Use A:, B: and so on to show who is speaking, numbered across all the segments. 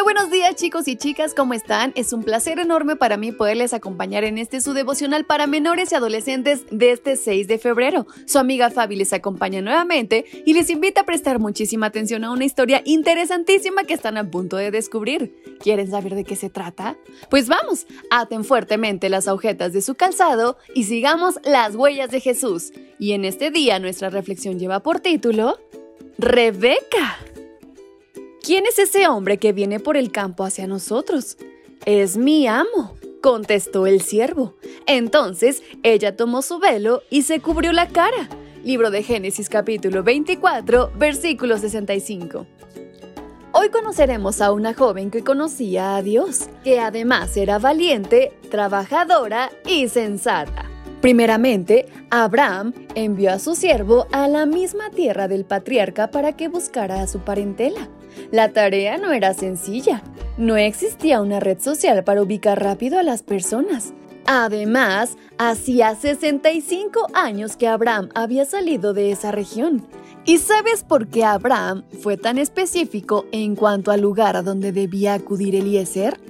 A: Muy buenos días chicos y chicas, ¿cómo están? Es un placer enorme para mí poderles acompañar en este su devocional para menores y adolescentes de este 6 de febrero. Su amiga Fabi les acompaña nuevamente y les invita a prestar muchísima atención a una historia interesantísima que están a punto de descubrir. ¿Quieren saber de qué se trata? Pues vamos, aten fuertemente las agujetas de su calzado y sigamos las huellas de Jesús. Y en este día nuestra reflexión lleva por título Rebeca. ¿Quién es ese hombre que viene por el campo hacia nosotros? Es mi amo, contestó el siervo. Entonces ella tomó su velo y se cubrió la cara. Libro de Génesis capítulo 24, versículo 65. Hoy conoceremos a una joven que conocía a Dios, que además era valiente, trabajadora y sensata. Primeramente, Abraham envió a su siervo a la misma tierra del patriarca para que buscara a su parentela. La tarea no era sencilla. No existía una red social para ubicar rápido a las personas. Además, hacía 65 años que Abraham había salido de esa región. ¿Y sabes por qué Abraham fue tan específico en cuanto al lugar a donde debía acudir Eliezer?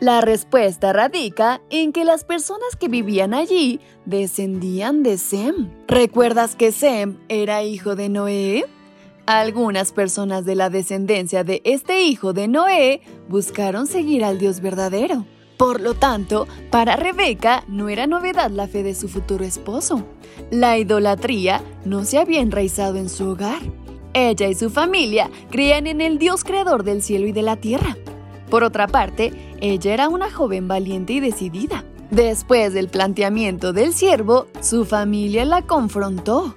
A: La respuesta radica en que las personas que vivían allí descendían de Sem. ¿Recuerdas que Sem era hijo de Noé? Algunas personas de la descendencia de este hijo de Noé buscaron seguir al Dios verdadero. Por lo tanto, para Rebeca no era novedad la fe de su futuro esposo. La idolatría no se había enraizado en su hogar. Ella y su familia creían en el Dios creador del cielo y de la tierra. Por otra parte, ella era una joven valiente y decidida. Después del planteamiento del siervo, su familia la confrontó.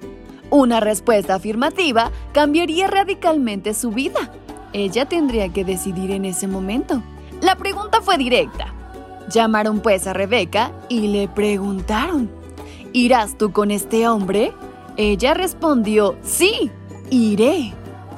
A: Una respuesta afirmativa cambiaría radicalmente su vida. Ella tendría que decidir en ese momento. La pregunta fue directa. Llamaron pues a Rebeca y le preguntaron, ¿irás tú con este hombre? Ella respondió, sí, iré.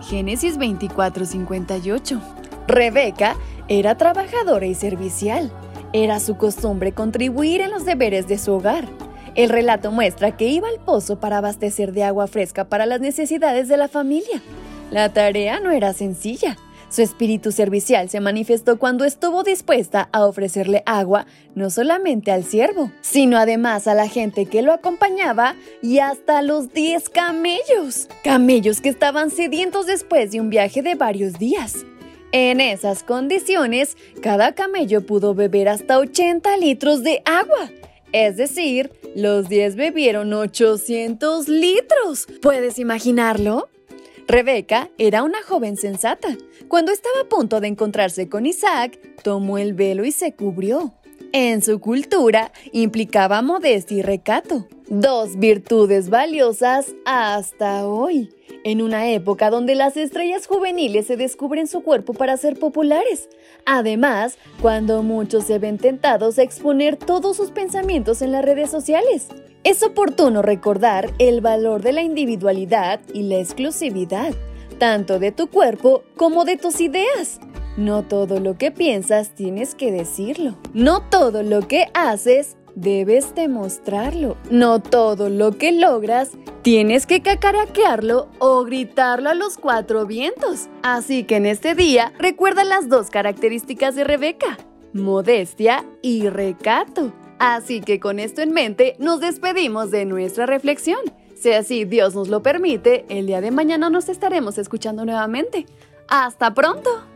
A: Génesis 24:58. Rebeca era trabajadora y servicial. Era su costumbre contribuir en los deberes de su hogar. El relato muestra que iba al pozo para abastecer de agua fresca para las necesidades de la familia. La tarea no era sencilla. Su espíritu servicial se manifestó cuando estuvo dispuesta a ofrecerle agua no solamente al siervo, sino además a la gente que lo acompañaba y hasta los 10 camellos. Camellos que estaban sedientos después de un viaje de varios días. En esas condiciones, cada camello pudo beber hasta 80 litros de agua. Es decir, los 10 bebieron 800 litros. ¿Puedes imaginarlo? Rebeca era una joven sensata. Cuando estaba a punto de encontrarse con Isaac, tomó el velo y se cubrió. En su cultura implicaba modestia y recato, dos virtudes valiosas hasta hoy, en una época donde las estrellas juveniles se descubren su cuerpo para ser populares. Además, cuando muchos se ven tentados a exponer todos sus pensamientos en las redes sociales. Es oportuno recordar el valor de la individualidad y la exclusividad, tanto de tu cuerpo como de tus ideas. No todo lo que piensas tienes que decirlo. No todo lo que haces debes demostrarlo. No todo lo que logras tienes que cacaraquearlo o gritarlo a los cuatro vientos. Así que en este día recuerda las dos características de Rebeca, modestia y recato. Así que con esto en mente nos despedimos de nuestra reflexión. Si así Dios nos lo permite, el día de mañana nos estaremos escuchando nuevamente. ¡Hasta pronto!